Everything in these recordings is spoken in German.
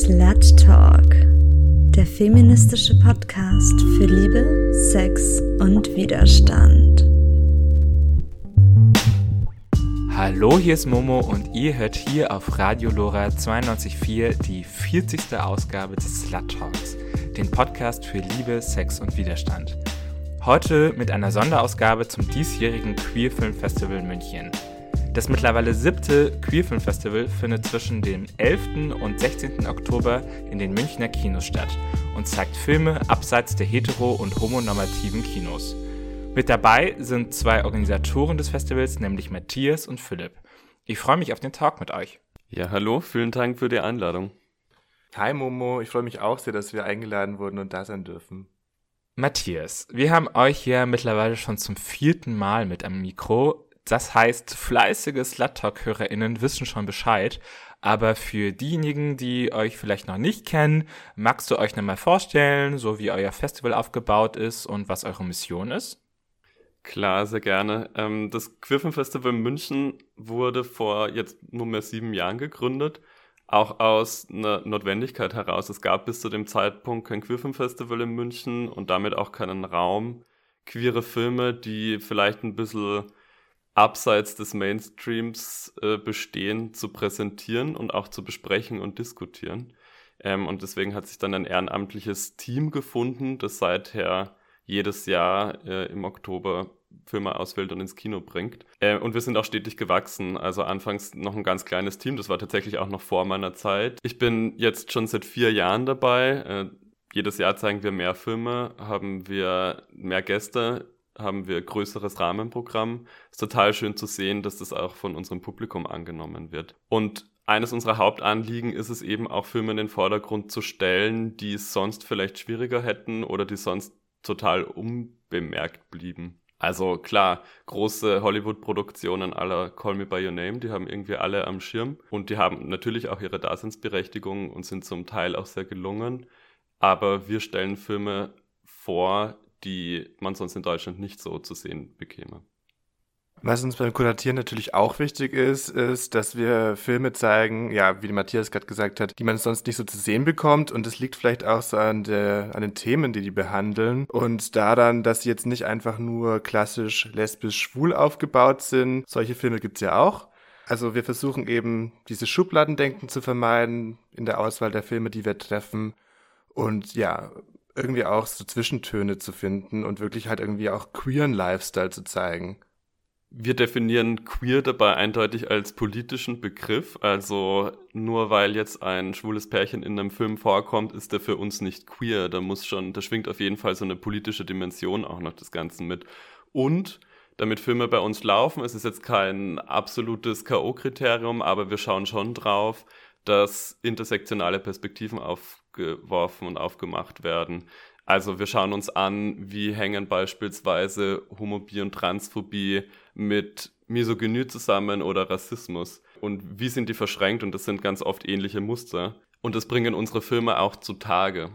Slut Talk, der feministische Podcast für Liebe, Sex und Widerstand. Hallo, hier ist Momo und ihr hört hier auf Radio Lora 92.4 die 40. Ausgabe des Slut Talks, den Podcast für Liebe, Sex und Widerstand. Heute mit einer Sonderausgabe zum diesjährigen Queer Film Festival München. Das mittlerweile siebte Queerfilm Festival findet zwischen dem 11. und 16. Oktober in den Münchner Kinos statt und zeigt Filme abseits der hetero- und homonormativen Kinos. Mit dabei sind zwei Organisatoren des Festivals, nämlich Matthias und Philipp. Ich freue mich auf den Talk mit euch. Ja, hallo, vielen Dank für die Einladung. Hi Momo, ich freue mich auch sehr, dass wir eingeladen wurden und da sein dürfen. Matthias, wir haben euch ja mittlerweile schon zum vierten Mal mit am Mikro. Das heißt, fleißige Sluttalk-HörerInnen wissen schon Bescheid. Aber für diejenigen, die euch vielleicht noch nicht kennen, magst du euch nochmal vorstellen, so wie euer Festival aufgebaut ist und was eure Mission ist? Klar, sehr gerne. Ähm, das Queerfilm Festival München wurde vor jetzt nunmehr sieben Jahren gegründet, auch aus einer Notwendigkeit heraus. Es gab bis zu dem Zeitpunkt kein Queerfilm Festival in München und damit auch keinen Raum, queere Filme, die vielleicht ein bisschen abseits des Mainstreams äh, bestehen, zu präsentieren und auch zu besprechen und diskutieren. Ähm, und deswegen hat sich dann ein ehrenamtliches Team gefunden, das seither jedes Jahr äh, im Oktober Filme auswählt und ins Kino bringt. Äh, und wir sind auch stetig gewachsen. Also anfangs noch ein ganz kleines Team, das war tatsächlich auch noch vor meiner Zeit. Ich bin jetzt schon seit vier Jahren dabei. Äh, jedes Jahr zeigen wir mehr Filme, haben wir mehr Gäste haben wir größeres Rahmenprogramm. Ist total schön zu sehen, dass das auch von unserem Publikum angenommen wird. Und eines unserer Hauptanliegen ist es eben auch Filme in den Vordergrund zu stellen, die es sonst vielleicht schwieriger hätten oder die sonst total unbemerkt blieben. Also klar, große Hollywood-Produktionen aller Call Me By Your Name, die haben irgendwie alle am Schirm und die haben natürlich auch ihre Daseinsberechtigung und sind zum Teil auch sehr gelungen. Aber wir stellen Filme vor, die man sonst in Deutschland nicht so zu sehen bekäme. Was uns beim Kuratieren natürlich auch wichtig ist, ist, dass wir Filme zeigen, ja, wie Matthias gerade gesagt hat, die man sonst nicht so zu sehen bekommt. Und das liegt vielleicht auch so an, der, an den Themen, die die behandeln. Und daran, dass sie jetzt nicht einfach nur klassisch lesbisch-schwul aufgebaut sind. Solche Filme gibt's ja auch. Also wir versuchen eben, diese Schubladendenken zu vermeiden in der Auswahl der Filme, die wir treffen. Und ja, irgendwie auch so Zwischentöne zu finden und wirklich halt irgendwie auch queeren Lifestyle zu zeigen. Wir definieren queer dabei eindeutig als politischen Begriff. Also nur weil jetzt ein schwules Pärchen in einem Film vorkommt, ist der für uns nicht queer. Da muss schon, da schwingt auf jeden Fall so eine politische Dimension auch noch das Ganze mit. Und damit Filme bei uns laufen, es ist jetzt kein absolutes K.O.-Kriterium, aber wir schauen schon drauf, dass intersektionale Perspektiven aufgeworfen und aufgemacht werden. Also wir schauen uns an, wie hängen beispielsweise Homophobie und Transphobie mit Misogynie zusammen oder Rassismus und wie sind die verschränkt und das sind ganz oft ähnliche Muster und das bringen unsere Filme auch zutage.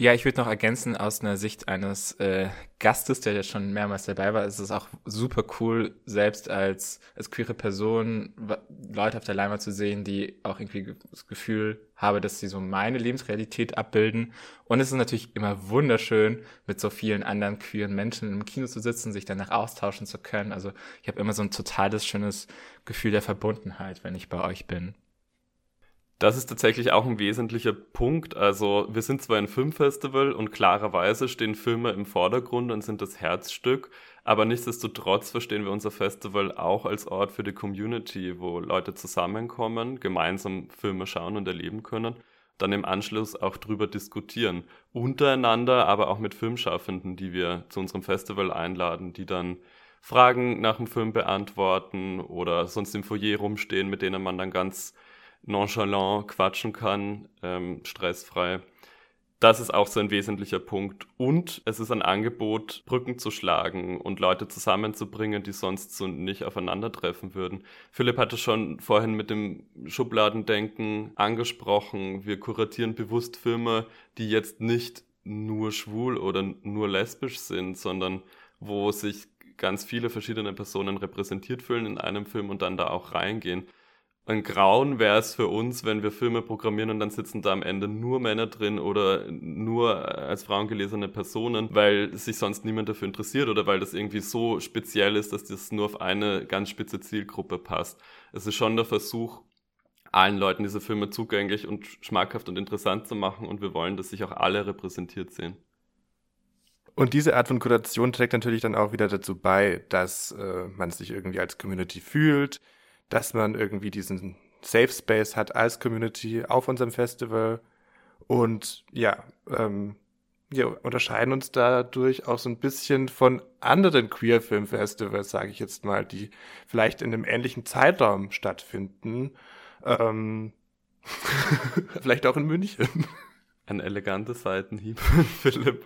Ja, ich würde noch ergänzen, aus einer Sicht eines äh, Gastes, der ja schon mehrmals dabei war, ist es auch super cool, selbst als, als queere Person Leute auf der Leinwand zu sehen, die auch irgendwie das Gefühl habe, dass sie so meine Lebensrealität abbilden. Und es ist natürlich immer wunderschön, mit so vielen anderen queeren Menschen im Kino zu sitzen, sich danach austauschen zu können. Also ich habe immer so ein totales schönes Gefühl der Verbundenheit, wenn ich bei euch bin. Das ist tatsächlich auch ein wesentlicher Punkt. Also wir sind zwar ein Filmfestival und klarerweise stehen Filme im Vordergrund und sind das Herzstück, aber nichtsdestotrotz verstehen wir unser Festival auch als Ort für die Community, wo Leute zusammenkommen, gemeinsam Filme schauen und erleben können, dann im Anschluss auch drüber diskutieren. Untereinander, aber auch mit Filmschaffenden, die wir zu unserem Festival einladen, die dann Fragen nach dem Film beantworten oder sonst im Foyer rumstehen, mit denen man dann ganz nonchalant quatschen kann, ähm, stressfrei. Das ist auch so ein wesentlicher Punkt. Und es ist ein Angebot, Brücken zu schlagen und Leute zusammenzubringen, die sonst so nicht aufeinandertreffen würden. Philipp hatte schon vorhin mit dem Schubladendenken angesprochen. Wir kuratieren bewusst Filme, die jetzt nicht nur schwul oder nur lesbisch sind, sondern wo sich ganz viele verschiedene Personen repräsentiert fühlen in einem Film und dann da auch reingehen. Ein Grauen wäre es für uns, wenn wir Filme programmieren und dann sitzen da am Ende nur Männer drin oder nur als Frauen gelesene Personen, weil sich sonst niemand dafür interessiert oder weil das irgendwie so speziell ist, dass das nur auf eine ganz spitze Zielgruppe passt. Es ist schon der Versuch, allen Leuten diese Filme zugänglich und schmackhaft und interessant zu machen und wir wollen, dass sich auch alle repräsentiert sehen. Und diese Art von Kuration trägt natürlich dann auch wieder dazu bei, dass äh, man sich irgendwie als Community fühlt, dass man irgendwie diesen Safe Space hat als Community auf unserem Festival. Und ja, ähm, wir unterscheiden uns dadurch auch so ein bisschen von anderen Queer Film Festivals, sage ich jetzt mal, die vielleicht in einem ähnlichen Zeitraum stattfinden. Ähm, vielleicht auch in München. Ein eleganter Seitenhieb, Philipp.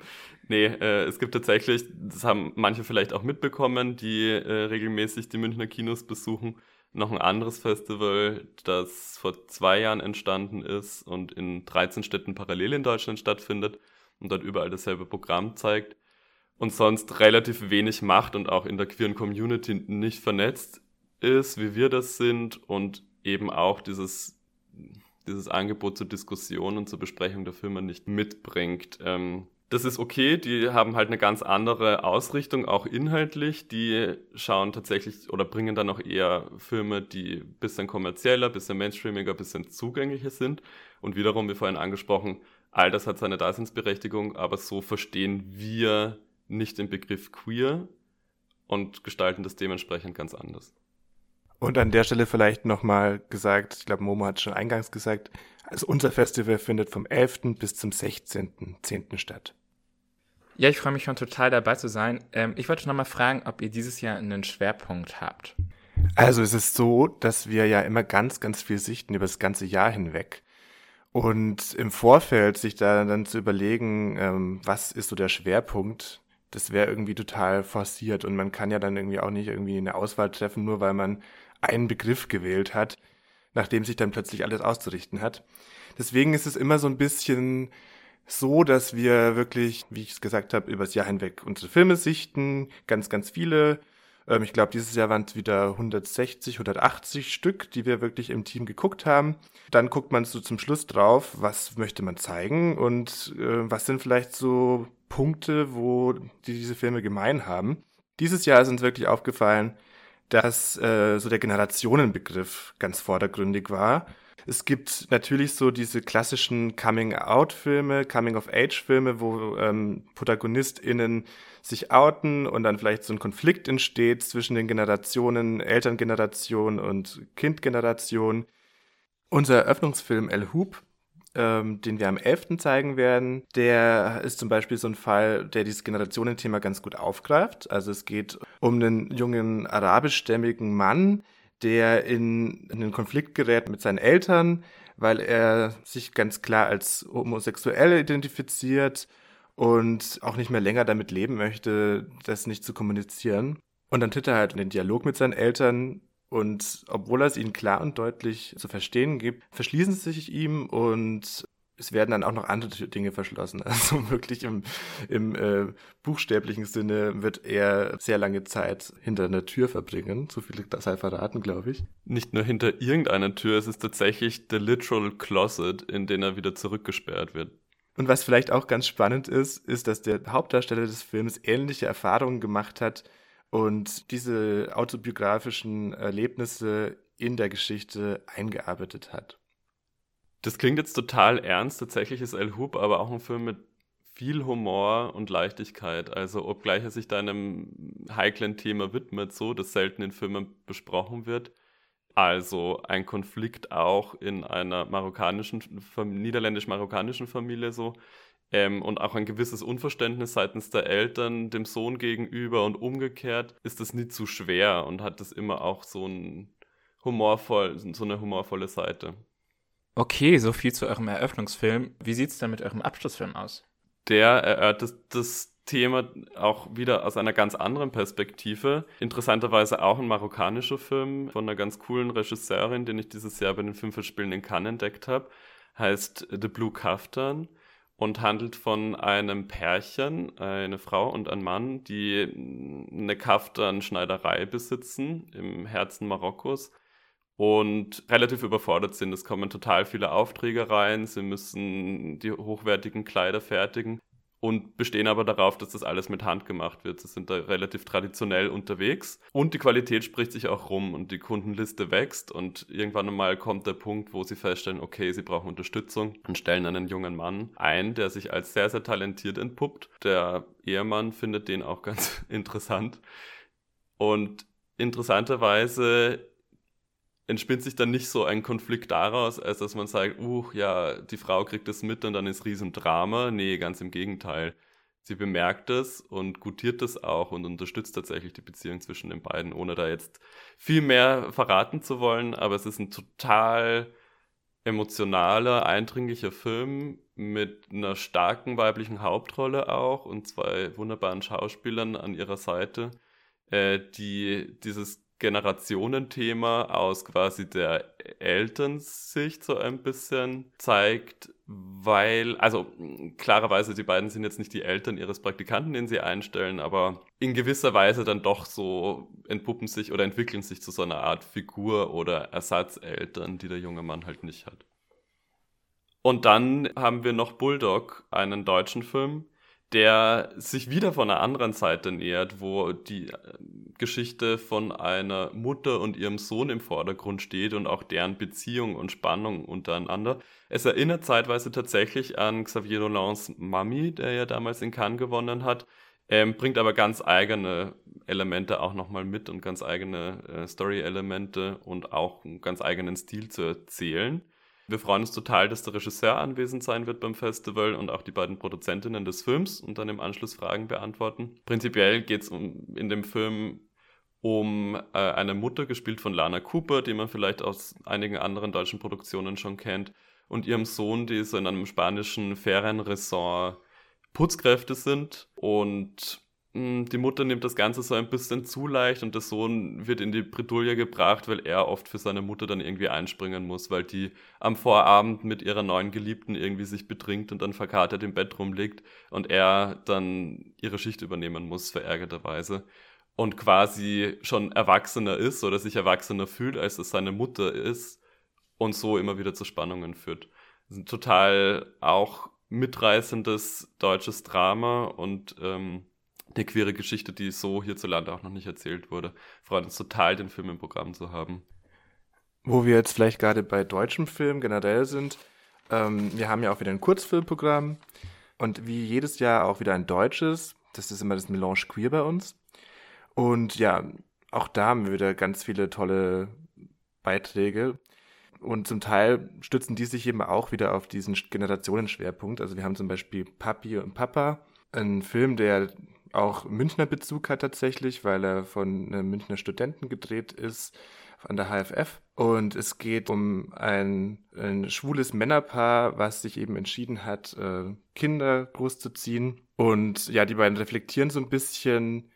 Nee, äh, es gibt tatsächlich, das haben manche vielleicht auch mitbekommen, die äh, regelmäßig die Münchner Kinos besuchen noch ein anderes Festival, das vor zwei Jahren entstanden ist und in 13 Städten parallel in Deutschland stattfindet und dort überall dasselbe Programm zeigt und sonst relativ wenig macht und auch in der queeren Community nicht vernetzt ist, wie wir das sind und eben auch dieses, dieses Angebot zur Diskussion und zur Besprechung der Filme nicht mitbringt. Ähm, das ist okay, die haben halt eine ganz andere Ausrichtung, auch inhaltlich. Die schauen tatsächlich oder bringen dann auch eher Filme, die ein bisschen kommerzieller, ein bisschen mainstreamiger, ein bisschen zugänglicher sind. Und wiederum, wie vorhin angesprochen, all das hat seine Daseinsberechtigung, aber so verstehen wir nicht den Begriff queer und gestalten das dementsprechend ganz anders. Und an der Stelle vielleicht nochmal gesagt, ich glaube, Momo hat schon eingangs gesagt, also unser Festival findet vom 11. bis zum 16.10. statt. Ja, ich freue mich schon total dabei zu sein. Ähm, ich wollte noch mal fragen, ob ihr dieses Jahr einen Schwerpunkt habt. Also es ist so, dass wir ja immer ganz, ganz viel sichten über das ganze Jahr hinweg. Und im Vorfeld sich da dann zu überlegen, ähm, was ist so der Schwerpunkt, das wäre irgendwie total forciert. Und man kann ja dann irgendwie auch nicht irgendwie eine Auswahl treffen, nur weil man einen Begriff gewählt hat nachdem sich dann plötzlich alles auszurichten hat. Deswegen ist es immer so ein bisschen so, dass wir wirklich, wie ich es gesagt habe, übers Jahr hinweg unsere Filme sichten, ganz, ganz viele. Ähm, ich glaube, dieses Jahr waren es wieder 160, 180 Stück, die wir wirklich im Team geguckt haben. Dann guckt man so zum Schluss drauf, was möchte man zeigen und äh, was sind vielleicht so Punkte, wo die diese Filme gemein haben. Dieses Jahr ist uns wirklich aufgefallen, dass äh, so der Generationenbegriff ganz vordergründig war. Es gibt natürlich so diese klassischen Coming-out-Filme, Coming-of-Age-Filme, wo ähm, ProtagonistInnen sich outen und dann vielleicht so ein Konflikt entsteht zwischen den Generationen, Elterngeneration und Kindgeneration. Unser Eröffnungsfilm El Hoop ähm, den wir am 11. zeigen werden, der ist zum Beispiel so ein Fall, der dieses Generationenthema ganz gut aufgreift. Also es geht um einen jungen arabischstämmigen Mann, der in, in einen Konflikt gerät mit seinen Eltern, weil er sich ganz klar als homosexuell identifiziert und auch nicht mehr länger damit leben möchte, das nicht zu kommunizieren. Und dann tritt er halt in den Dialog mit seinen Eltern und obwohl er es ihnen klar und deutlich zu verstehen gibt, verschließen sie sich ihm und es werden dann auch noch andere Dinge verschlossen. Also wirklich im, im äh, buchstäblichen Sinne wird er sehr lange Zeit hinter einer Tür verbringen. So viel sei verraten, glaube ich. Nicht nur hinter irgendeiner Tür, es ist tatsächlich der literal closet, in den er wieder zurückgesperrt wird. Und was vielleicht auch ganz spannend ist, ist, dass der Hauptdarsteller des Films ähnliche Erfahrungen gemacht hat und diese autobiografischen Erlebnisse in der Geschichte eingearbeitet hat. Das klingt jetzt total ernst. Tatsächlich ist El Hub aber auch ein Film mit viel Humor und Leichtigkeit. Also obgleich er sich da einem heiklen Thema widmet, so das selten in Filmen besprochen wird. Also ein Konflikt auch in einer marokkanischen, niederländisch-marokkanischen Familie so ähm, und auch ein gewisses Unverständnis seitens der Eltern dem Sohn gegenüber und umgekehrt, ist das nicht zu schwer und hat das immer auch so, ein humorvoll, so eine humorvolle Seite. Okay, so viel zu eurem Eröffnungsfilm. Wie sieht es denn mit eurem Abschlussfilm aus? Der erörtert das Thema auch wieder aus einer ganz anderen Perspektive. Interessanterweise auch ein marokkanischer Film von einer ganz coolen Regisseurin, den ich dieses Jahr bei den Filmfestspielen in Cannes entdeckt habe. Heißt The Blue Kaftan und handelt von einem Pärchen, eine Frau und ein Mann, die eine Kaftan-Schneiderei besitzen im Herzen Marokkos und relativ überfordert sind. Es kommen total viele Aufträge rein, sie müssen die hochwertigen Kleider fertigen und bestehen aber darauf, dass das alles mit Hand gemacht wird. Sie sind da relativ traditionell unterwegs und die Qualität spricht sich auch rum und die Kundenliste wächst und irgendwann einmal kommt der Punkt, wo sie feststellen, okay, sie brauchen Unterstützung und stellen einen jungen Mann ein, der sich als sehr, sehr talentiert entpuppt. Der Ehemann findet den auch ganz interessant und interessanterweise entspinnt sich dann nicht so ein Konflikt daraus, als dass man sagt, uh, ja, die Frau kriegt es mit und dann ist Riesendrama. Nee, ganz im Gegenteil. Sie bemerkt es und gutiert es auch und unterstützt tatsächlich die Beziehung zwischen den beiden, ohne da jetzt viel mehr verraten zu wollen. Aber es ist ein total emotionaler, eindringlicher Film mit einer starken weiblichen Hauptrolle auch und zwei wunderbaren Schauspielern an ihrer Seite, äh, die dieses Generationenthema aus quasi der Elternsicht so ein bisschen zeigt, weil, also klarerweise, die beiden sind jetzt nicht die Eltern ihres Praktikanten, den sie einstellen, aber in gewisser Weise dann doch so entpuppen sich oder entwickeln sich zu so einer Art Figur oder Ersatzeltern, die der junge Mann halt nicht hat. Und dann haben wir noch Bulldog, einen deutschen Film, der sich wieder von einer anderen Seite nähert, wo die äh, Geschichte von einer Mutter und ihrem Sohn im Vordergrund steht und auch deren Beziehung und Spannung untereinander. Es erinnert zeitweise tatsächlich an Xavier Dolans Mami, der ja damals in Cannes gewonnen hat, ähm, bringt aber ganz eigene Elemente auch nochmal mit und ganz eigene äh, Story-Elemente und auch einen ganz eigenen Stil zu erzählen. Wir freuen uns total, dass der Regisseur anwesend sein wird beim Festival und auch die beiden Produzentinnen des Films und dann im Anschluss Fragen beantworten. Prinzipiell geht es um, in dem Film um äh, eine Mutter, gespielt von Lana Cooper, die man vielleicht aus einigen anderen deutschen Produktionen schon kennt, und ihrem Sohn, die so in einem spanischen Ferienresort Putzkräfte sind und die Mutter nimmt das Ganze so ein bisschen zu leicht und der Sohn wird in die Bredouille gebracht, weil er oft für seine Mutter dann irgendwie einspringen muss, weil die am Vorabend mit ihrer neuen Geliebten irgendwie sich betrinkt und dann verkatert im Bett rumliegt und er dann ihre Schicht übernehmen muss, verärgerterweise. Und quasi schon erwachsener ist oder sich erwachsener fühlt, als es seine Mutter ist und so immer wieder zu Spannungen führt. Ein total auch mitreißendes deutsches Drama und ähm, eine queere Geschichte, die so hierzulande auch noch nicht erzählt wurde. Freut uns total, den Film im Programm zu haben. Wo wir jetzt vielleicht gerade bei deutschem Film generell sind, ähm, wir haben ja auch wieder ein Kurzfilmprogramm und wie jedes Jahr auch wieder ein deutsches. Das ist immer das Melange Queer bei uns. Und ja, auch da haben wir wieder ganz viele tolle Beiträge. Und zum Teil stützen die sich eben auch wieder auf diesen Generationenschwerpunkt. Also wir haben zum Beispiel Papi und Papa, ein Film, der auch Münchner Bezug hat tatsächlich, weil er von einem Münchner Studenten gedreht ist an der HFF. Und es geht um ein, ein schwules Männerpaar, was sich eben entschieden hat, äh, Kinder großzuziehen. Und ja, die beiden reflektieren so ein bisschen,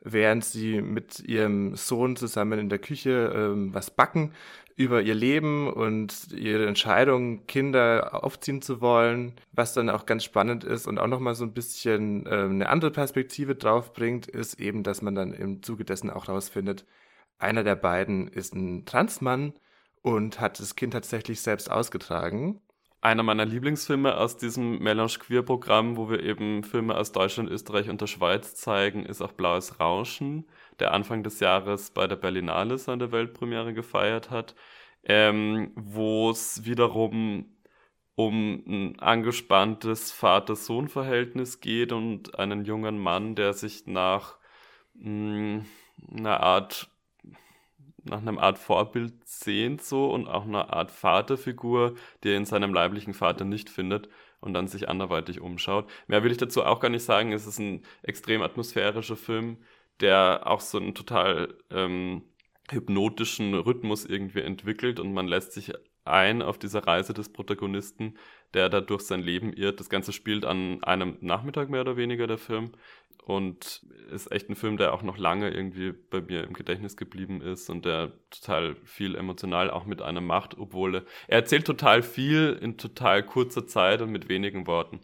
während sie mit ihrem Sohn zusammen in der Küche ähm, was backen, über ihr Leben und ihre Entscheidung, Kinder aufziehen zu wollen, was dann auch ganz spannend ist und auch nochmal so ein bisschen äh, eine andere Perspektive drauf bringt, ist eben, dass man dann im Zuge dessen auch rausfindet, einer der beiden ist ein Transmann und hat das Kind tatsächlich selbst ausgetragen. Einer meiner Lieblingsfilme aus diesem Melange Queer Programm, wo wir eben Filme aus Deutschland, Österreich und der Schweiz zeigen, ist auch Blaues Rauschen der Anfang des Jahres bei der Berlinale seine Weltpremiere gefeiert hat, ähm, wo es wiederum um ein angespanntes Vater-Sohn-Verhältnis geht und einen jungen Mann, der sich nach mh, hm, einer Art nach einem Art Vorbild sehnt so und auch einer Art Vaterfigur, die er in seinem leiblichen Vater nicht findet und dann sich anderweitig umschaut. Mehr will ich dazu auch gar nicht sagen. Es ist ein extrem atmosphärischer Film, der auch so einen total ähm, hypnotischen Rhythmus irgendwie entwickelt und man lässt sich ein auf dieser Reise des Protagonisten, der da durch sein Leben irrt. Das Ganze spielt an einem Nachmittag mehr oder weniger der Film und ist echt ein Film, der auch noch lange irgendwie bei mir im Gedächtnis geblieben ist und der total viel emotional auch mit einem macht, obwohl er, er erzählt total viel in total kurzer Zeit und mit wenigen Worten.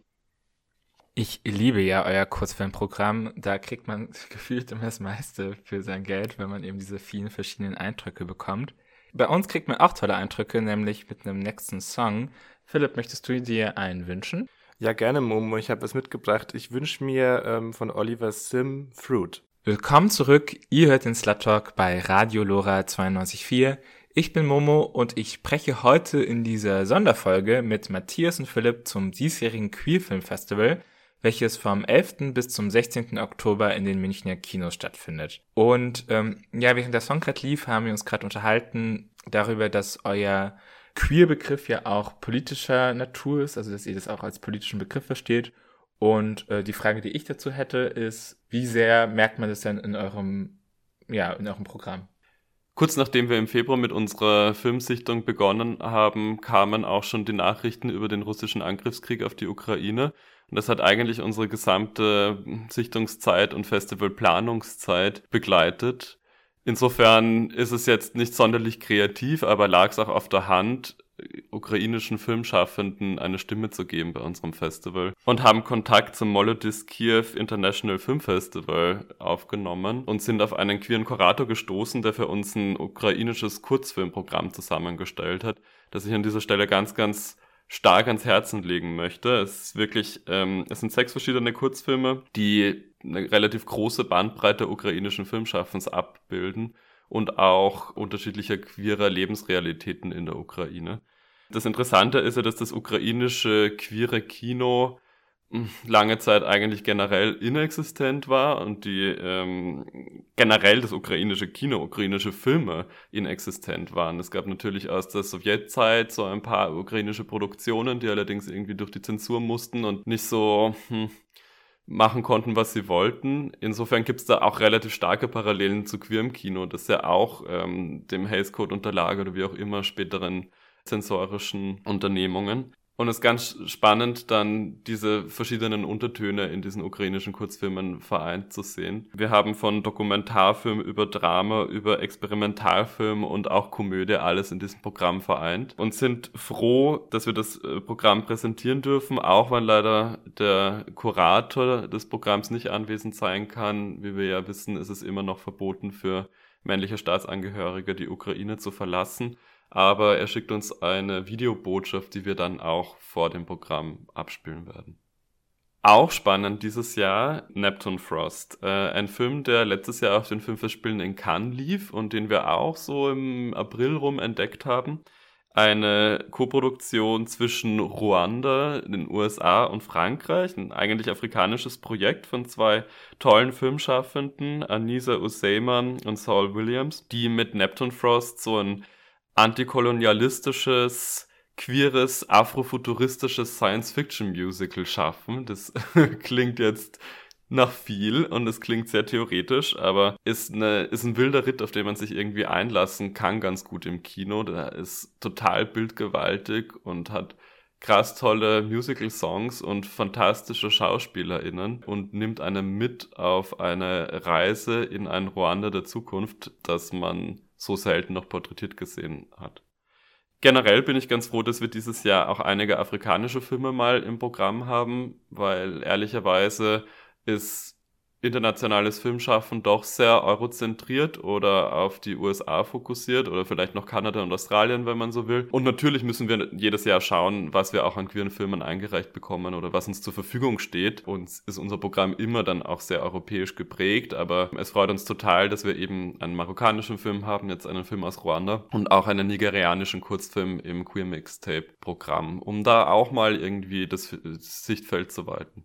Ich liebe ja euer Kurzfilmprogramm. Da kriegt man gefühlt immer das meiste für sein Geld, wenn man eben diese vielen verschiedenen Eindrücke bekommt. Bei uns kriegt man auch tolle Eindrücke, nämlich mit einem nächsten Song. Philipp, möchtest du dir einen wünschen? Ja, gerne, Momo. Ich habe was mitgebracht. Ich wünsche mir ähm, von Oliver Sim Fruit. Willkommen zurück. Ihr hört den Slut Talk bei Radio Lora 92.4. Ich bin Momo und ich spreche heute in dieser Sonderfolge mit Matthias und Philipp zum diesjährigen Queerfilm Festival, welches vom 11. bis zum 16. Oktober in den Münchner Kinos stattfindet. Und ähm, ja, während der Song gerade lief, haben wir uns gerade unterhalten darüber, dass euer Queer-Begriff ja auch politischer Natur ist, also dass ihr das auch als politischen Begriff versteht. Und äh, die Frage, die ich dazu hätte, ist, wie sehr merkt man das denn in eurem, ja, in eurem Programm? Kurz nachdem wir im Februar mit unserer Filmsichtung begonnen haben, kamen auch schon die Nachrichten über den russischen Angriffskrieg auf die Ukraine. Und das hat eigentlich unsere gesamte Sichtungszeit und Festivalplanungszeit begleitet. Insofern ist es jetzt nicht sonderlich kreativ, aber lag es auch auf der Hand, ukrainischen Filmschaffenden eine Stimme zu geben bei unserem Festival und haben Kontakt zum Molodis Kiev International Film Festival aufgenommen und sind auf einen queeren Kurator gestoßen, der für uns ein ukrainisches Kurzfilmprogramm zusammengestellt hat, das ich an dieser Stelle ganz, ganz stark ans Herzen legen möchte. Es ist wirklich, ähm, es sind sechs verschiedene Kurzfilme, die eine relativ große Bandbreite ukrainischen Filmschaffens abbilden und auch unterschiedlicher queerer Lebensrealitäten in der Ukraine. Das Interessante ist ja, dass das ukrainische queere Kino lange Zeit eigentlich generell inexistent war und die ähm, generell das ukrainische Kino, ukrainische Filme inexistent waren. Es gab natürlich aus der Sowjetzeit so ein paar ukrainische Produktionen, die allerdings irgendwie durch die Zensur mussten und nicht so hm, machen konnten, was sie wollten. Insofern gibt es da auch relativ starke Parallelen zu queerem Kino, das ja auch ähm, dem Hays Code unterlag oder wie auch immer späteren zensorischen Unternehmungen. Und es ist ganz spannend, dann diese verschiedenen Untertöne in diesen ukrainischen Kurzfilmen vereint zu sehen. Wir haben von Dokumentarfilm über Drama, über Experimentalfilm und auch Komödie alles in diesem Programm vereint und sind froh, dass wir das äh, Programm präsentieren dürfen, auch wenn leider der Kurator des Programms nicht anwesend sein kann. Wie wir ja wissen, ist es immer noch verboten für männliche Staatsangehörige die Ukraine zu verlassen aber er schickt uns eine Videobotschaft, die wir dann auch vor dem Programm abspielen werden. Auch spannend dieses Jahr Neptune Frost, äh, ein Film, der letztes Jahr auf den Filmfestspielen in Cannes lief und den wir auch so im April rum entdeckt haben. Eine Koproduktion zwischen Ruanda, den USA und Frankreich, ein eigentlich afrikanisches Projekt von zwei tollen Filmschaffenden, Anisa Useyman und Saul Williams, die mit Neptune Frost so ein antikolonialistisches, queeres, afrofuturistisches Science-Fiction-Musical schaffen. Das klingt jetzt nach viel und es klingt sehr theoretisch, aber ist, eine, ist ein wilder Ritt, auf den man sich irgendwie einlassen kann, ganz gut im Kino. Der ist total bildgewaltig und hat krass tolle Musical-Songs und fantastische SchauspielerInnen und nimmt einen mit auf eine Reise in ein Ruanda der Zukunft, das man so selten noch porträtiert gesehen hat. Generell bin ich ganz froh, dass wir dieses Jahr auch einige afrikanische Filme mal im Programm haben, weil ehrlicherweise ist internationales Filmschaffen doch sehr eurozentriert oder auf die USA fokussiert oder vielleicht noch Kanada und Australien, wenn man so will. Und natürlich müssen wir jedes Jahr schauen, was wir auch an queeren Filmen eingereicht bekommen oder was uns zur Verfügung steht. Und ist unser Programm immer dann auch sehr europäisch geprägt, aber es freut uns total, dass wir eben einen marokkanischen Film haben, jetzt einen Film aus Ruanda und auch einen nigerianischen Kurzfilm im Queer Mixtape Programm, um da auch mal irgendwie das Sichtfeld zu weiten.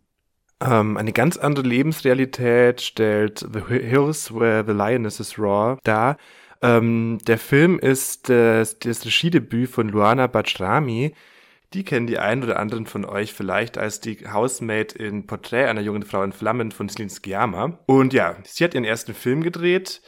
Ähm, eine ganz andere Lebensrealität stellt The Hills Where the Lionesses Roar dar. Ähm, der Film ist das, das Regiedebüt von Luana Bajrami. Die kennen die einen oder anderen von euch vielleicht als die Housemate in Porträt einer jungen Frau in Flammen von Celine Sciamma. Und ja, sie hat ihren ersten Film gedreht.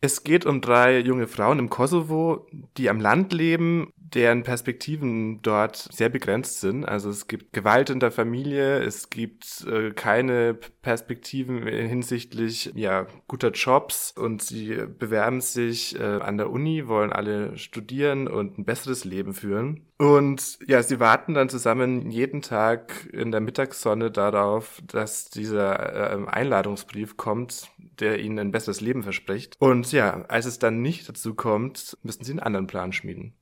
Es geht um drei junge Frauen im Kosovo, die am Land leben, deren Perspektiven dort sehr begrenzt sind. Also es gibt Gewalt in der Familie, es gibt äh, keine Perspektiven hinsichtlich ja guter Jobs und sie bewerben sich äh, an der Uni, wollen alle studieren und ein besseres Leben führen. Und ja, sie warten dann zusammen jeden Tag in der Mittagssonne darauf, dass dieser äh, Einladungsbrief kommt, der ihnen ein besseres Leben verspricht. Und ja, als es dann nicht dazu kommt, müssen sie einen anderen Plan schmieden.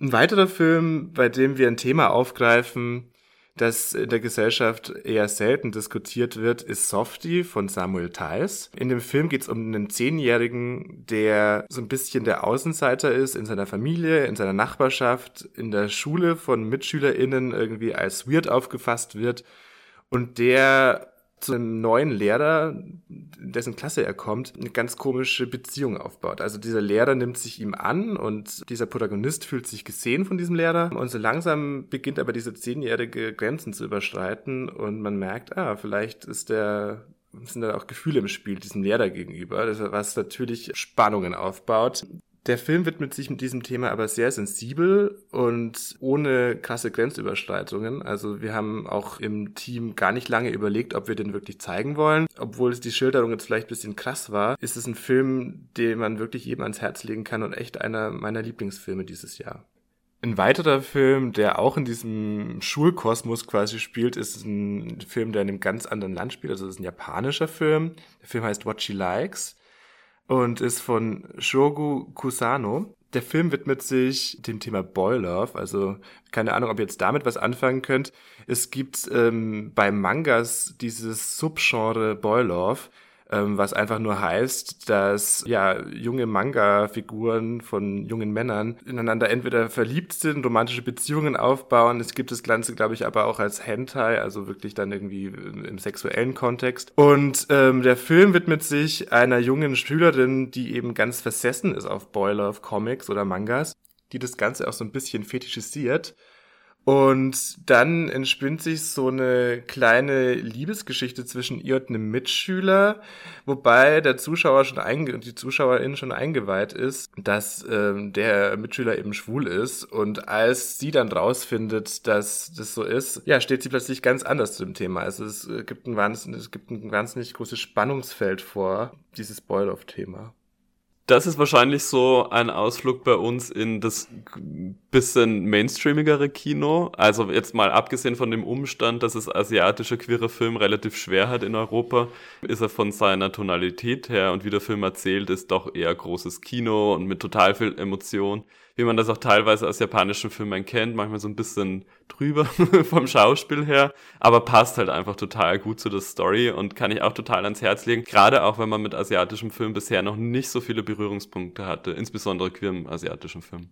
Ein weiterer Film, bei dem wir ein Thema aufgreifen, das in der Gesellschaft eher selten diskutiert wird, ist Softie von Samuel Theiss. In dem Film geht es um einen Zehnjährigen, der so ein bisschen der Außenseiter ist in seiner Familie, in seiner Nachbarschaft, in der Schule von MitschülerInnen irgendwie als weird aufgefasst wird und der zu einem neuen Lehrer, dessen Klasse er kommt, eine ganz komische Beziehung aufbaut. Also dieser Lehrer nimmt sich ihm an und dieser Protagonist fühlt sich gesehen von diesem Lehrer und so langsam beginnt aber diese zehnjährige Grenzen zu überschreiten und man merkt, ah, vielleicht ist der sind da auch Gefühle im Spiel diesem Lehrer gegenüber, was natürlich Spannungen aufbaut. Der Film widmet sich mit diesem Thema aber sehr sensibel und ohne krasse Grenzüberschreitungen. Also wir haben auch im Team gar nicht lange überlegt, ob wir den wirklich zeigen wollen. Obwohl die Schilderung jetzt vielleicht ein bisschen krass war, ist es ein Film, den man wirklich jedem ans Herz legen kann und echt einer meiner Lieblingsfilme dieses Jahr. Ein weiterer Film, der auch in diesem Schulkosmos quasi spielt, ist ein Film, der in einem ganz anderen Land spielt. Also es ist ein japanischer Film. Der Film heißt What She Likes und ist von Shogu Kusano. Der Film widmet sich dem Thema Boy Love, also keine Ahnung, ob ihr jetzt damit was anfangen könnt. Es gibt ähm, bei Mangas dieses Subgenre Boy Love, ähm, was einfach nur heißt, dass ja junge Manga-Figuren von jungen Männern ineinander entweder verliebt sind, romantische Beziehungen aufbauen. Es gibt das Ganze, glaube ich, aber auch als Hentai, also wirklich dann irgendwie im sexuellen Kontext. Und ähm, der Film widmet sich einer jungen Schülerin, die eben ganz versessen ist auf Boy Love Comics oder Mangas, die das Ganze auch so ein bisschen fetischisiert und dann entspinnt sich so eine kleine Liebesgeschichte zwischen ihr und einem Mitschüler, wobei der Zuschauer schon einge die Zuschauerin schon eingeweiht ist, dass ähm, der Mitschüler eben schwul ist. Und als sie dann rausfindet, dass das so ist, ja, steht sie plötzlich ganz anders zu dem Thema. Also es gibt ein wahnsinnig, es gibt ein wahnsinnig großes Spannungsfeld vor dieses Boil-Off-Thema. Das ist wahrscheinlich so ein Ausflug bei uns in das bisschen mainstreamigere Kino. Also jetzt mal abgesehen von dem Umstand, dass es asiatische queere Film relativ schwer hat in Europa, ist er von seiner Tonalität her und wie der Film erzählt ist, doch eher großes Kino und mit total viel Emotion wie man das auch teilweise aus japanischen Filmen kennt, manchmal so ein bisschen drüber vom Schauspiel her, aber passt halt einfach total gut zu der Story und kann ich auch total ans Herz legen, gerade auch wenn man mit asiatischem Film bisher noch nicht so viele Berührungspunkte hatte, insbesondere queerem asiatischen Film.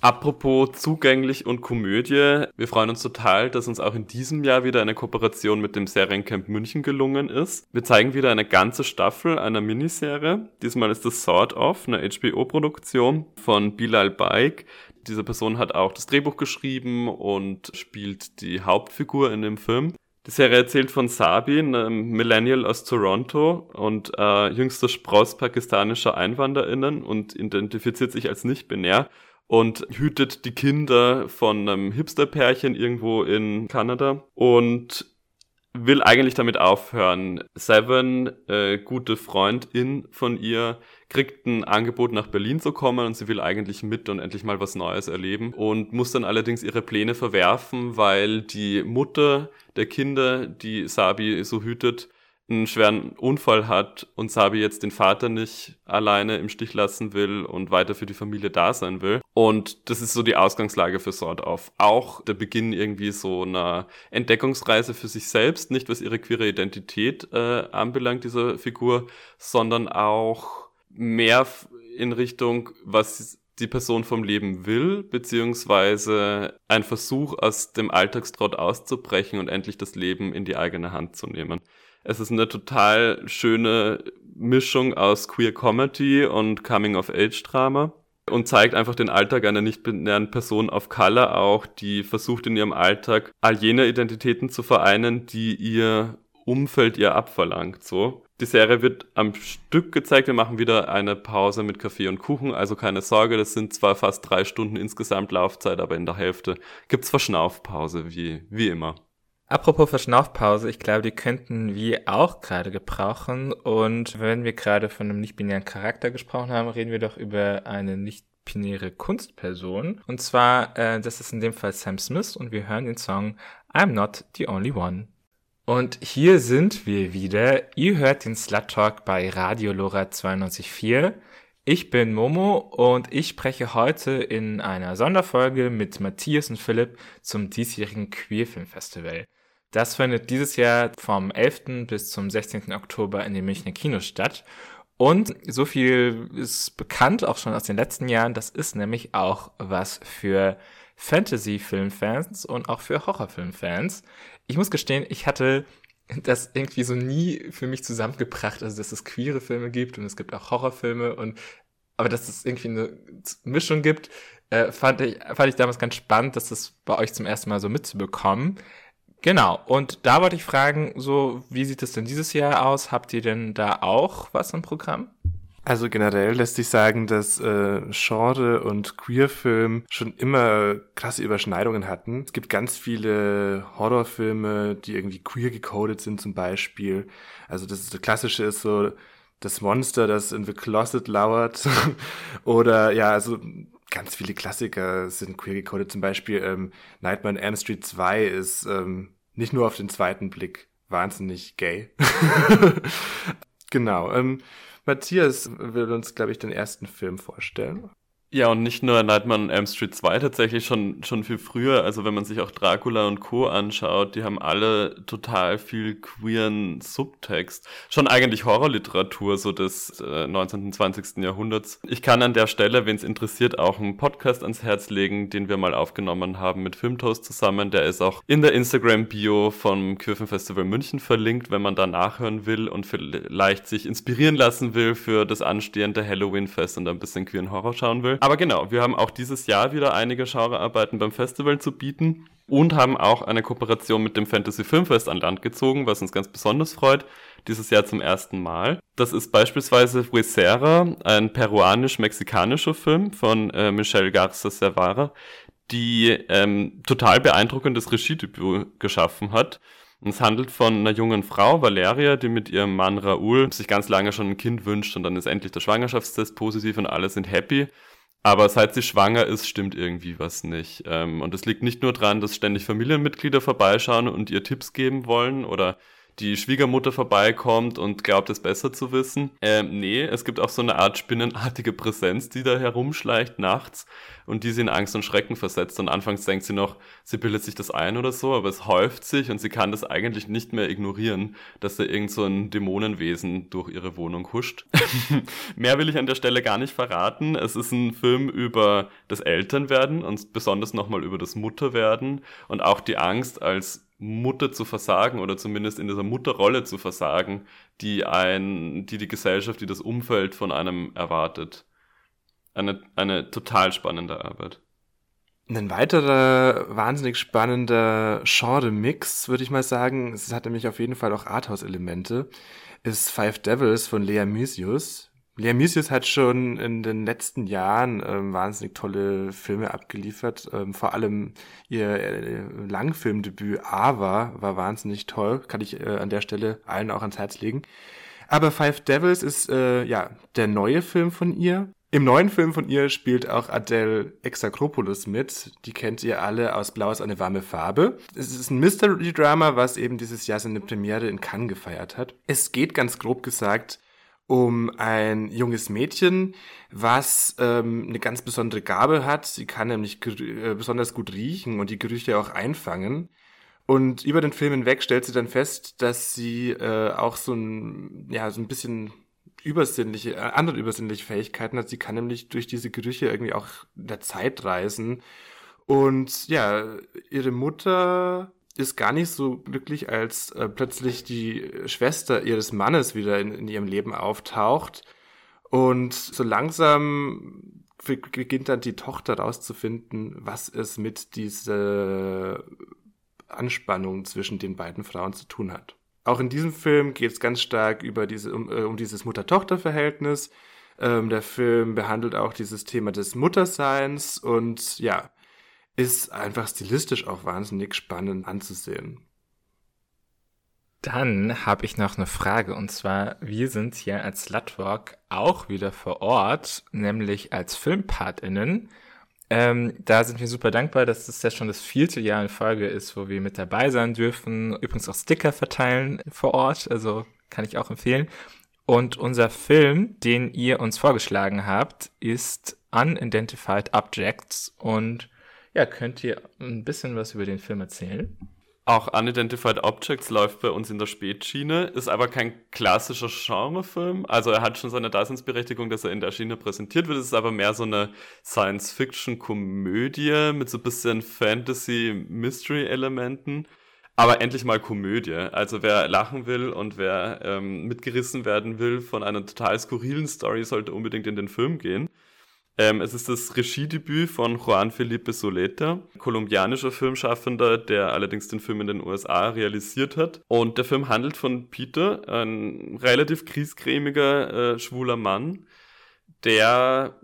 Apropos zugänglich und Komödie, wir freuen uns total, dass uns auch in diesem Jahr wieder eine Kooperation mit dem Seriencamp München gelungen ist. Wir zeigen wieder eine ganze Staffel einer Miniserie. Diesmal ist es Sort of, eine HBO-Produktion von Bilal Baik. Diese Person hat auch das Drehbuch geschrieben und spielt die Hauptfigur in dem Film. Die Serie erzählt von Sabi, einem Millennial aus Toronto und äh, jüngster Spross pakistanischer EinwanderInnen und identifiziert sich als nicht-binär und hütet die Kinder von einem Hipster-Pärchen irgendwo in Kanada und will eigentlich damit aufhören. Seven, äh, gute Freundin von ihr, kriegt ein Angebot nach Berlin zu kommen und sie will eigentlich mit und endlich mal was Neues erleben und muss dann allerdings ihre Pläne verwerfen, weil die Mutter der Kinder, die Sabi so hütet, einen schweren Unfall hat und Sabi jetzt den Vater nicht alleine im Stich lassen will und weiter für die Familie da sein will. Und das ist so die Ausgangslage für Sort of. Auch der Beginn irgendwie so einer Entdeckungsreise für sich selbst, nicht was ihre queere Identität äh, anbelangt, dieser Figur, sondern auch mehr in Richtung, was die Person vom Leben will, beziehungsweise ein Versuch aus dem Alltagstrott auszubrechen und endlich das Leben in die eigene Hand zu nehmen. Es ist eine total schöne Mischung aus Queer Comedy und Coming-of-Age-Drama und zeigt einfach den Alltag einer nicht-binären Person of Color auch, die versucht in ihrem Alltag all jene Identitäten zu vereinen, die ihr Umfeld ihr abverlangt, so. Die Serie wird am Stück gezeigt. Wir machen wieder eine Pause mit Kaffee und Kuchen. Also keine Sorge, das sind zwar fast drei Stunden insgesamt Laufzeit, aber in der Hälfte gibt's Verschnaufpause, wie, wie immer. Apropos Verschnaufpause, ich glaube, die könnten wir auch gerade gebrauchen. Und wenn wir gerade von einem nicht-binären Charakter gesprochen haben, reden wir doch über eine nicht-binäre Kunstperson. Und zwar, äh, das ist in dem Fall Sam Smith und wir hören den Song I'm Not the Only One. Und hier sind wir wieder. Ihr hört den Slut Talk bei Radio Lora 92.4. Ich bin Momo und ich spreche heute in einer Sonderfolge mit Matthias und Philipp zum diesjährigen Queerfilm Festival. Das findet dieses Jahr vom 11. bis zum 16. Oktober in den Münchner Kinos statt. Und so viel ist bekannt, auch schon aus den letzten Jahren, das ist nämlich auch was für Fantasy-Filmfans und auch für Horrorfilmfans ich muss gestehen, ich hatte das irgendwie so nie für mich zusammengebracht, also dass es queere Filme gibt und es gibt auch Horrorfilme und aber dass es irgendwie eine Mischung gibt, äh, fand ich fand ich damals ganz spannend, dass das bei euch zum ersten Mal so mitzubekommen. Genau. Und da wollte ich fragen, so wie sieht es denn dieses Jahr aus? Habt ihr denn da auch was im Programm? Also generell lässt sich sagen, dass äh, Genre und Queerfilm schon immer krasse Überschneidungen hatten. Es gibt ganz viele Horrorfilme, die irgendwie queer gecodet sind zum Beispiel. Also das, ist, das Klassische ist so das Monster, das in The Closet lauert. Oder ja, also ganz viele Klassiker sind queer gecodet. Zum Beispiel ähm, Nightmare on Elm Street 2 ist ähm, nicht nur auf den zweiten Blick wahnsinnig gay. genau. Ähm, Matthias will uns, glaube ich, den ersten Film vorstellen. Ja, und nicht nur Nightmare on Elm Street 2, tatsächlich schon, schon viel früher. Also wenn man sich auch Dracula und Co. anschaut, die haben alle total viel queeren Subtext. Schon eigentlich Horrorliteratur so des äh, 19. und 20. Jahrhunderts. Ich kann an der Stelle, wenn es interessiert, auch einen Podcast ans Herz legen, den wir mal aufgenommen haben mit Filmtoast zusammen. Der ist auch in der Instagram-Bio vom Kirchenfestival München verlinkt, wenn man da nachhören will und vielleicht sich inspirieren lassen will für das anstehende Halloween-Fest und ein bisschen queeren Horror schauen will. Aber genau, wir haben auch dieses Jahr wieder einige Genrearbeiten beim Festival zu bieten und haben auch eine Kooperation mit dem Fantasy Filmfest an Land gezogen, was uns ganz besonders freut. Dieses Jahr zum ersten Mal. Das ist beispielsweise Huesera, ein peruanisch-mexikanischer Film von äh, Michelle Garza Servara, die ähm, total beeindruckendes Regiedebüt geschaffen hat. es handelt von einer jungen Frau, Valeria, die mit ihrem Mann Raúl sich ganz lange schon ein Kind wünscht und dann ist endlich der Schwangerschaftstest positiv und alle sind happy. Aber seit sie schwanger ist, stimmt irgendwie was nicht. Ähm, und es liegt nicht nur daran, dass ständig Familienmitglieder vorbeischauen und ihr Tipps geben wollen oder die Schwiegermutter vorbeikommt und glaubt es besser zu wissen. Ähm, nee, es gibt auch so eine Art spinnenartige Präsenz, die da herumschleicht nachts und die sie in Angst und Schrecken versetzt. Und anfangs denkt sie noch, sie bildet sich das ein oder so, aber es häuft sich und sie kann das eigentlich nicht mehr ignorieren, dass da irgend so ein Dämonenwesen durch ihre Wohnung huscht. mehr will ich an der Stelle gar nicht verraten. Es ist ein Film über das Elternwerden und besonders nochmal über das Mutterwerden und auch die Angst als Mutter zu versagen oder zumindest in dieser Mutterrolle zu versagen, die ein, die die Gesellschaft, die das Umfeld von einem erwartet. Eine, eine total spannende Arbeit. Ein weiterer wahnsinnig spannender Genre-Mix, würde ich mal sagen, es hat nämlich auf jeden Fall auch Arthouse-Elemente, ist Five Devils von Lea Mysius. Lea Mysius hat schon in den letzten Jahren ähm, wahnsinnig tolle Filme abgeliefert. Ähm, vor allem ihr äh, Langfilmdebüt Ava war wahnsinnig toll. Kann ich äh, an der Stelle allen auch ans Herz legen. Aber Five Devils ist äh, ja der neue Film von ihr. Im neuen Film von ihr spielt auch Adele Exakropoulos mit. Die kennt ihr alle aus Blau ist eine warme Farbe. Es ist ein Mystery-Drama, was eben dieses Jahr seine Premiere in Cannes gefeiert hat. Es geht ganz grob gesagt um ein junges Mädchen, was ähm, eine ganz besondere Gabe hat. Sie kann nämlich äh, besonders gut riechen und die Gerüche auch einfangen. Und über den Film hinweg stellt sie dann fest, dass sie äh, auch so ein, ja, so ein bisschen übersinnliche, äh, andere übersinnliche Fähigkeiten hat. Sie kann nämlich durch diese Gerüche irgendwie auch in der Zeit reisen. Und ja, ihre Mutter ist gar nicht so glücklich, als äh, plötzlich die Schwester ihres Mannes wieder in, in ihrem Leben auftaucht. Und so langsam beginnt dann die Tochter rauszufinden, was es mit dieser Anspannung zwischen den beiden Frauen zu tun hat. Auch in diesem Film geht es ganz stark über diese, um, äh, um dieses Mutter-Tochter-Verhältnis. Ähm, der Film behandelt auch dieses Thema des Mutterseins und ja, ist einfach stilistisch auch wahnsinnig spannend anzusehen. Dann habe ich noch eine Frage und zwar, wir sind hier als Slutwalk auch wieder vor Ort, nämlich als FilmpartInnen. Ähm, da sind wir super dankbar, dass das ja schon das vierte Jahr in Folge ist, wo wir mit dabei sein dürfen. Übrigens auch Sticker verteilen vor Ort, also kann ich auch empfehlen. Und unser Film, den ihr uns vorgeschlagen habt, ist Unidentified Objects. Und ja, könnt ihr ein bisschen was über den Film erzählen? Auch Unidentified Objects läuft bei uns in der Spätschiene, ist aber kein klassischer Genrefilm. Also er hat schon seine Daseinsberechtigung, dass er in der Schiene präsentiert wird. Es ist aber mehr so eine Science-Fiction-Komödie mit so ein bisschen Fantasy-Mystery-Elementen. Aber endlich mal Komödie. Also wer lachen will und wer ähm, mitgerissen werden will von einer total skurrilen Story, sollte unbedingt in den Film gehen. Ähm, es ist das Regiedebüt von Juan Felipe Soleta, kolumbianischer Filmschaffender, der allerdings den Film in den USA realisiert hat. Und der Film handelt von Peter, ein relativ kriescremiger äh, schwuler Mann, der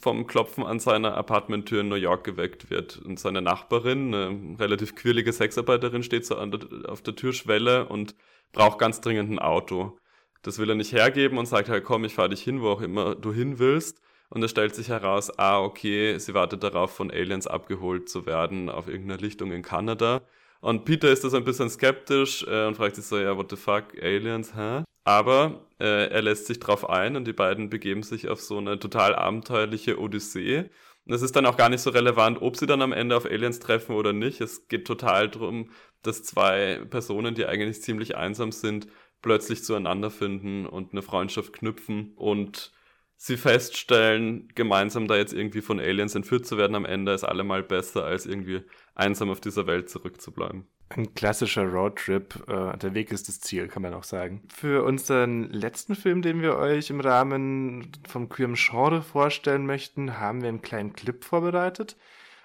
vom Klopfen an seiner Apartmenttür in New York geweckt wird. Und seine Nachbarin, eine relativ quirlige Sexarbeiterin, steht so der, auf der Türschwelle und braucht ganz dringend ein Auto. Das will er nicht hergeben und sagt halt, komm, ich fahre dich hin, wo auch immer du hin willst. Und es stellt sich heraus, ah, okay, sie wartet darauf, von Aliens abgeholt zu werden auf irgendeiner Lichtung in Kanada. Und Peter ist da so ein bisschen skeptisch äh, und fragt sich so, ja, what the fuck, Aliens, hä? Aber äh, er lässt sich drauf ein und die beiden begeben sich auf so eine total abenteuerliche Odyssee. Und es ist dann auch gar nicht so relevant, ob sie dann am Ende auf Aliens treffen oder nicht. Es geht total darum, dass zwei Personen, die eigentlich ziemlich einsam sind, plötzlich zueinander finden und eine Freundschaft knüpfen und sie feststellen, gemeinsam da jetzt irgendwie von Aliens entführt zu werden am Ende, ist allemal besser, als irgendwie einsam auf dieser Welt zurückzubleiben. Ein klassischer Roadtrip. Äh, der Weg ist das Ziel, kann man auch sagen. Für unseren letzten Film, den wir euch im Rahmen vom Queer Genre vorstellen möchten, haben wir einen kleinen Clip vorbereitet.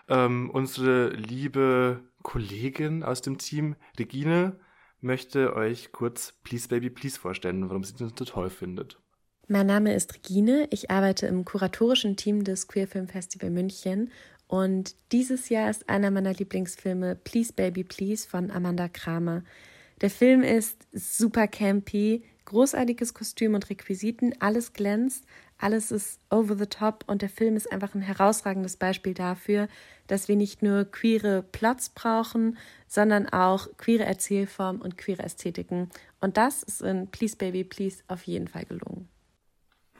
Ähm, unsere liebe Kollegin aus dem Team, Regine, möchte euch kurz Please Baby Please vorstellen, warum sie das so toll findet. Mein Name ist Regine. Ich arbeite im kuratorischen Team des Queer Film Festival München. Und dieses Jahr ist einer meiner Lieblingsfilme Please Baby Please von Amanda Kramer. Der Film ist super campy, großartiges Kostüm und Requisiten, alles glänzt, alles ist over the top und der Film ist einfach ein herausragendes Beispiel dafür, dass wir nicht nur queere Plots brauchen, sondern auch queere Erzählformen und queere Ästhetiken. Und das ist in Please Baby Please auf jeden Fall gelungen.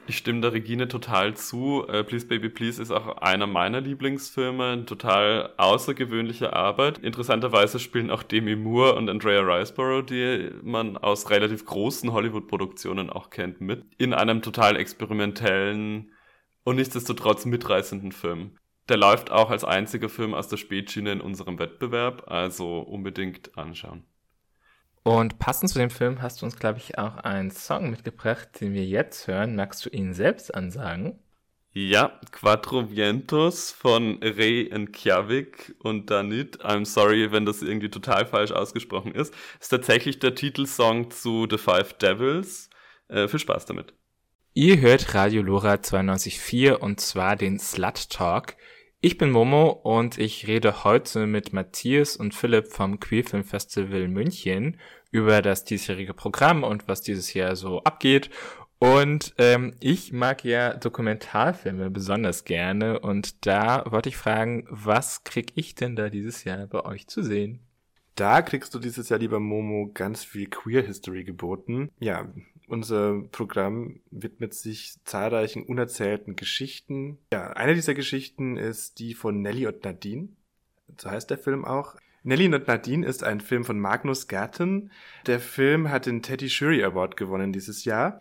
Ich stimme der Regine total zu. Uh, Please Baby Please ist auch einer meiner Lieblingsfilme. Total außergewöhnliche Arbeit. Interessanterweise spielen auch Demi Moore und Andrea Riseborough, die man aus relativ großen Hollywood-Produktionen auch kennt, mit. In einem total experimentellen und nichtsdestotrotz mitreißenden Film. Der läuft auch als einziger Film aus der Spätschiene in unserem Wettbewerb, also unbedingt anschauen. Und passend zu dem Film hast du uns, glaube ich, auch einen Song mitgebracht, den wir jetzt hören. Magst du ihn selbst ansagen? Ja, Quattro Vientos von Ray Kjavik und Danit. I'm sorry, wenn das irgendwie total falsch ausgesprochen ist. Ist tatsächlich der Titelsong zu The Five Devils. Äh, viel Spaß damit. Ihr hört Radio Lora 92.4 und zwar den Slut Talk. Ich bin Momo und ich rede heute mit Matthias und Philipp vom Queer Film Festival München über das diesjährige Programm und was dieses Jahr so abgeht. Und ähm, ich mag ja Dokumentarfilme besonders gerne und da wollte ich fragen, was krieg ich denn da dieses Jahr bei euch zu sehen? Da kriegst du dieses Jahr, lieber Momo, ganz viel Queer History geboten. Ja, unser Programm widmet sich zahlreichen unerzählten Geschichten. Ja, eine dieser Geschichten ist die von Nelly und Nadine. So heißt der Film auch. Nelly und Nadine ist ein Film von Magnus Gatton. Der Film hat den Teddy Shuri Award gewonnen dieses Jahr.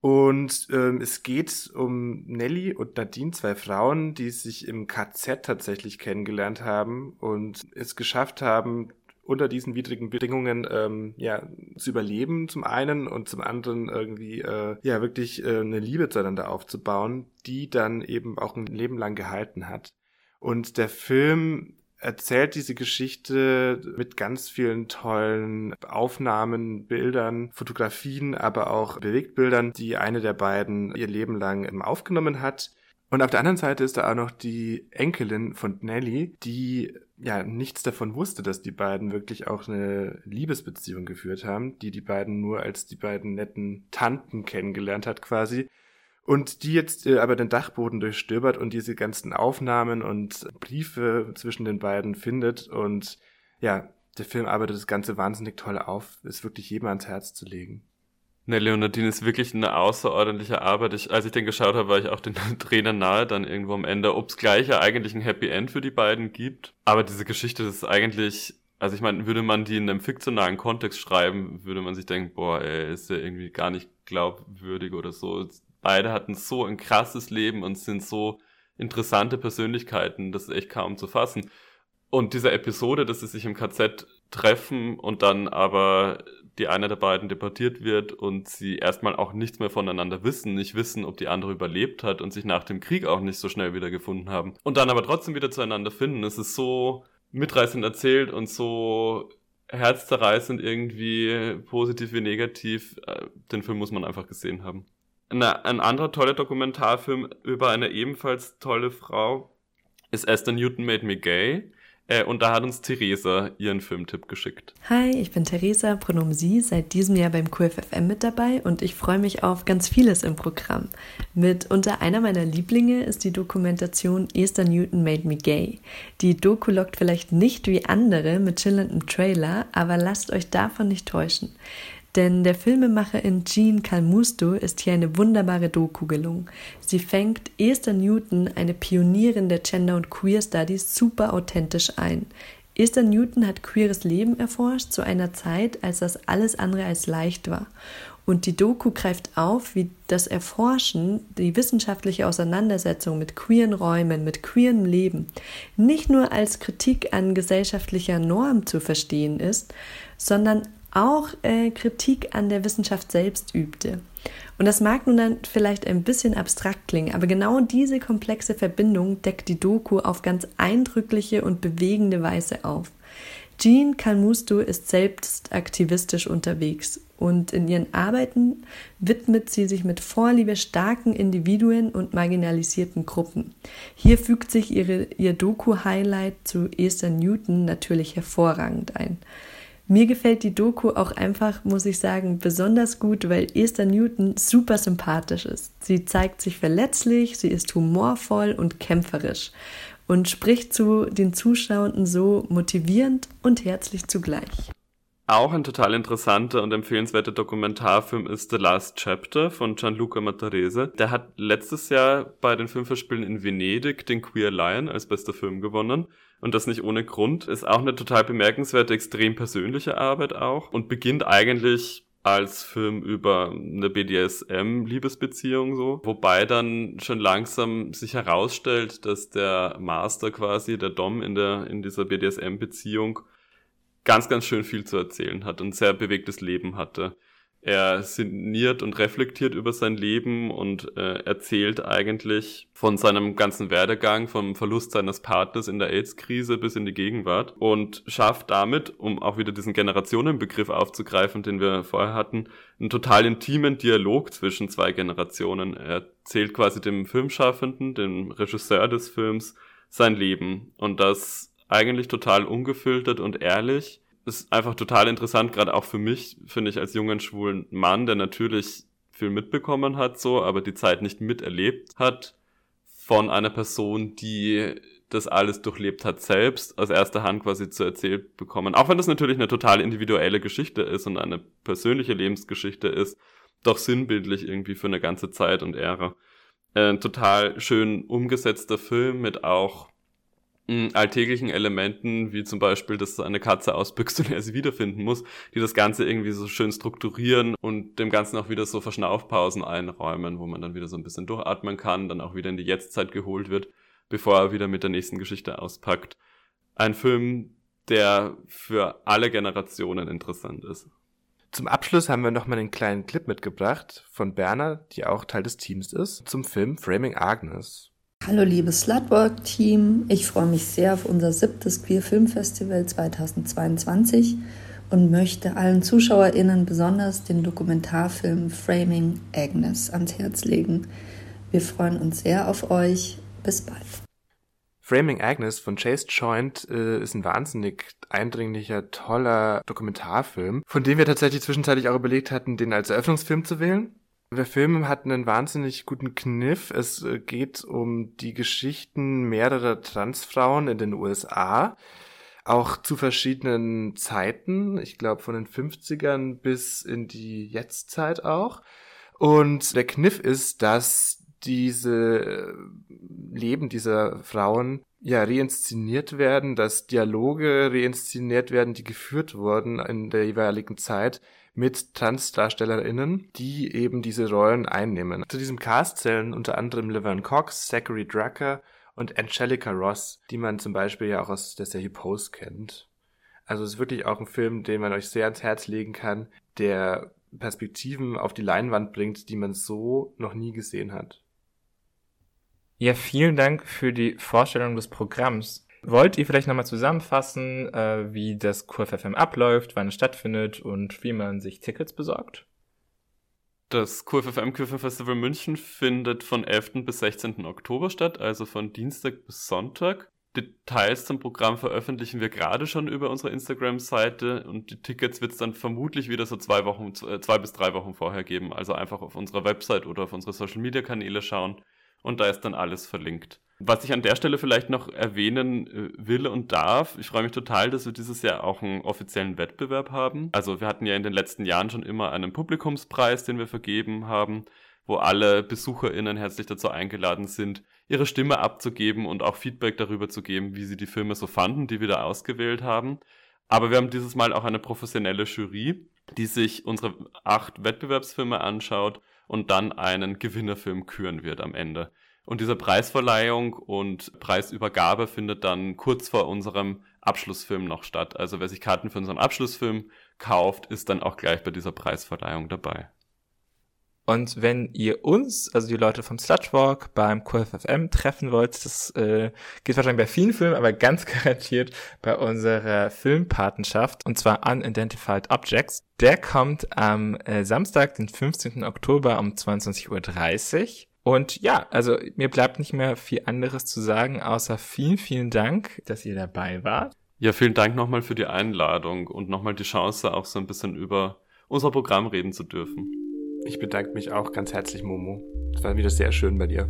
Und ähm, es geht um Nelly und Nadine, zwei Frauen, die sich im KZ tatsächlich kennengelernt haben und es geschafft haben, unter diesen widrigen Bedingungen ähm, ja zu überleben zum einen und zum anderen irgendwie äh, ja wirklich äh, eine Liebe zueinander aufzubauen, die dann eben auch ein Leben lang gehalten hat. Und der Film erzählt diese Geschichte mit ganz vielen tollen Aufnahmen, Bildern, Fotografien, aber auch Bewegtbildern, die eine der beiden ihr Leben lang aufgenommen hat. Und auf der anderen Seite ist da auch noch die Enkelin von Nelly, die ja nichts davon wusste, dass die beiden wirklich auch eine Liebesbeziehung geführt haben, die die beiden nur als die beiden netten Tanten kennengelernt hat quasi. Und die jetzt äh, aber den Dachboden durchstöbert und diese ganzen Aufnahmen und Briefe zwischen den beiden findet. Und ja, der Film arbeitet das Ganze wahnsinnig toll auf, ist wirklich jedem ans Herz zu legen. Ne, Leonardine ist wirklich eine außerordentliche Arbeit. Ich, als ich den geschaut habe, war ich auch den Trainern nahe dann irgendwo am Ende, ob es gleich ja eigentlich ein Happy End für die beiden gibt. Aber diese Geschichte ist eigentlich, also ich meine, würde man die in einem fiktionalen Kontext schreiben, würde man sich denken, boah, ey, ist ja irgendwie gar nicht glaubwürdig oder so. Beide hatten so ein krasses Leben und sind so interessante Persönlichkeiten, das ist echt kaum zu fassen. Und diese Episode, dass sie sich im KZ treffen und dann aber die eine der beiden deportiert wird und sie erstmal auch nichts mehr voneinander wissen, nicht wissen, ob die andere überlebt hat und sich nach dem Krieg auch nicht so schnell wieder gefunden haben. Und dann aber trotzdem wieder zueinander finden. Es ist so mitreißend erzählt und so herzzerreißend irgendwie, positiv wie negativ. Äh, den Film muss man einfach gesehen haben. Eine, ein anderer toller Dokumentarfilm über eine ebenfalls tolle Frau ist Esther Newton Made Me Gay. Äh, und da hat uns Theresa ihren Filmtipp geschickt. Hi, ich bin Theresa, Pronomen Sie, seit diesem Jahr beim QFFM mit dabei und ich freue mich auf ganz vieles im Programm. Mit unter einer meiner Lieblinge ist die Dokumentation Esther Newton Made Me Gay. Die Doku lockt vielleicht nicht wie andere mit schillerndem Trailer, aber lasst euch davon nicht täuschen. Denn der Filmemacherin Jean Calmusto ist hier eine wunderbare Doku gelungen. Sie fängt Esther Newton, eine Pionierin der Gender- und Queer Studies, super authentisch ein. Esther Newton hat queeres Leben erforscht zu einer Zeit, als das alles andere als leicht war. Und die Doku greift auf, wie das Erforschen, die wissenschaftliche Auseinandersetzung mit queeren Räumen, mit queerem Leben nicht nur als Kritik an gesellschaftlicher Norm zu verstehen ist, sondern auch äh, Kritik an der Wissenschaft selbst übte. Und das mag nun dann vielleicht ein bisschen abstrakt klingen, aber genau diese komplexe Verbindung deckt die Doku auf ganz eindrückliche und bewegende Weise auf. Jean Calmusto ist selbst aktivistisch unterwegs und in ihren Arbeiten widmet sie sich mit Vorliebe starken Individuen und marginalisierten Gruppen. Hier fügt sich ihre, ihr Doku-Highlight zu Esther Newton natürlich hervorragend ein. Mir gefällt die Doku auch einfach, muss ich sagen, besonders gut, weil Esther Newton super sympathisch ist. Sie zeigt sich verletzlich, sie ist humorvoll und kämpferisch und spricht zu den Zuschauenden so motivierend und herzlich zugleich. Auch ein total interessanter und empfehlenswerter Dokumentarfilm ist The Last Chapter von Gianluca Matarese. Der hat letztes Jahr bei den Filmverspielen in Venedig den Queer Lion als bester Film gewonnen. Und das nicht ohne Grund. Ist auch eine total bemerkenswerte, extrem persönliche Arbeit auch und beginnt eigentlich als Film über eine BDSM-Liebesbeziehung so, wobei dann schon langsam sich herausstellt, dass der Master quasi, der Dom in der in dieser BDSM-Beziehung ganz, ganz schön viel zu erzählen hat und sehr bewegtes Leben hatte. Er sinniert und reflektiert über sein Leben und äh, erzählt eigentlich von seinem ganzen Werdegang, vom Verlust seines Partners in der AIDS-Krise bis in die Gegenwart und schafft damit, um auch wieder diesen Generationenbegriff aufzugreifen, den wir vorher hatten, einen total intimen Dialog zwischen zwei Generationen. Er erzählt quasi dem Filmschaffenden, dem Regisseur des Films, sein Leben und das eigentlich total ungefiltert und ehrlich ist einfach total interessant, gerade auch für mich, finde ich, als jungen schwulen Mann, der natürlich viel mitbekommen hat, so, aber die Zeit nicht miterlebt hat, von einer Person, die das alles durchlebt hat, selbst aus erster Hand quasi zu erzählt bekommen. Auch wenn das natürlich eine total individuelle Geschichte ist und eine persönliche Lebensgeschichte ist, doch sinnbildlich irgendwie für eine ganze Zeit und Ära. Ein total schön umgesetzter Film mit auch alltäglichen Elementen, wie zum Beispiel, dass eine Katze ausbüchst und er sie wiederfinden muss, die das Ganze irgendwie so schön strukturieren und dem Ganzen auch wieder so Verschnaufpausen einräumen, wo man dann wieder so ein bisschen durchatmen kann, dann auch wieder in die Jetztzeit geholt wird, bevor er wieder mit der nächsten Geschichte auspackt. Ein Film, der für alle Generationen interessant ist. Zum Abschluss haben wir nochmal einen kleinen Clip mitgebracht von Berner, die auch Teil des Teams ist, zum Film Framing Agnes. Hallo liebes Slutwork-Team, ich freue mich sehr auf unser siebtes Queer Film Festival 2022 und möchte allen ZuschauerInnen besonders den Dokumentarfilm Framing Agnes ans Herz legen. Wir freuen uns sehr auf euch. Bis bald. Framing Agnes von Chase Joint äh, ist ein wahnsinnig eindringlicher, toller Dokumentarfilm, von dem wir tatsächlich zwischenzeitlich auch überlegt hatten, den als Eröffnungsfilm zu wählen. Der Film hat einen wahnsinnig guten Kniff. Es äh, geht um die Geschichten mehrerer Transfrauen in den USA, auch zu verschiedenen Zeiten. Ich glaube von den 50ern bis in die Jetztzeit auch. Und der Kniff ist, dass diese äh, Leben dieser Frauen ja reinszeniert werden, dass Dialoge reinszeniert werden, die geführt wurden in der jeweiligen Zeit mit TransdarstellerInnen, die eben diese Rollen einnehmen. Zu diesem Cast zählen unter anderem Laverne Cox, Zachary Drucker und Angelica Ross, die man zum Beispiel ja auch aus der Serie Post kennt. Also es ist wirklich auch ein Film, den man euch sehr ans Herz legen kann, der Perspektiven auf die Leinwand bringt, die man so noch nie gesehen hat. Ja, vielen Dank für die Vorstellung des Programms. Wollt ihr vielleicht nochmal zusammenfassen, äh, wie das QFFM abläuft, wann es stattfindet und wie man sich Tickets besorgt? Das QFFM Queerfilm Festival München findet von 11. bis 16. Oktober statt, also von Dienstag bis Sonntag. Details zum Programm veröffentlichen wir gerade schon über unsere Instagram-Seite und die Tickets wird es dann vermutlich wieder so zwei Wochen, äh, zwei bis drei Wochen vorher geben. Also einfach auf unserer Website oder auf unsere Social-Media-Kanäle schauen und da ist dann alles verlinkt. Was ich an der Stelle vielleicht noch erwähnen äh, will und darf, ich freue mich total, dass wir dieses Jahr auch einen offiziellen Wettbewerb haben. Also wir hatten ja in den letzten Jahren schon immer einen Publikumspreis, den wir vergeben haben, wo alle BesucherInnen herzlich dazu eingeladen sind, ihre Stimme abzugeben und auch Feedback darüber zu geben, wie sie die Filme so fanden, die wir da ausgewählt haben. Aber wir haben dieses Mal auch eine professionelle Jury, die sich unsere acht Wettbewerbsfilme anschaut und dann einen Gewinnerfilm küren wird am Ende. Und diese Preisverleihung und Preisübergabe findet dann kurz vor unserem Abschlussfilm noch statt. Also wer sich Karten für unseren Abschlussfilm kauft, ist dann auch gleich bei dieser Preisverleihung dabei. Und wenn ihr uns, also die Leute vom Slutwalk beim QFFM treffen wollt, das äh, geht wahrscheinlich bei vielen Filmen, aber ganz garantiert bei unserer Filmpatenschaft, und zwar Unidentified Objects. Der kommt am äh, Samstag, den 15. Oktober um 22.30 Uhr. Und ja, also mir bleibt nicht mehr viel anderes zu sagen, außer vielen, vielen Dank, dass ihr dabei wart. Ja, vielen Dank nochmal für die Einladung und nochmal die Chance, auch so ein bisschen über unser Programm reden zu dürfen. Ich bedanke mich auch ganz herzlich, Momo. Es war wieder sehr schön bei dir.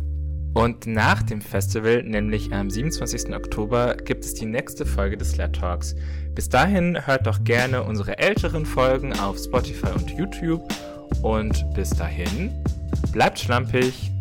Und nach dem Festival, nämlich am 27. Oktober, gibt es die nächste Folge des Slut Talks. Bis dahin hört doch gerne unsere älteren Folgen auf Spotify und YouTube. Und bis dahin, bleibt schlampig.